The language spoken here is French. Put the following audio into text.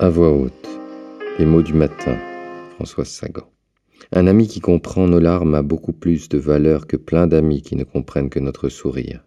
À voix haute, les mots du matin, Françoise Sagan. Un ami qui comprend nos larmes a beaucoup plus de valeur que plein d'amis qui ne comprennent que notre sourire.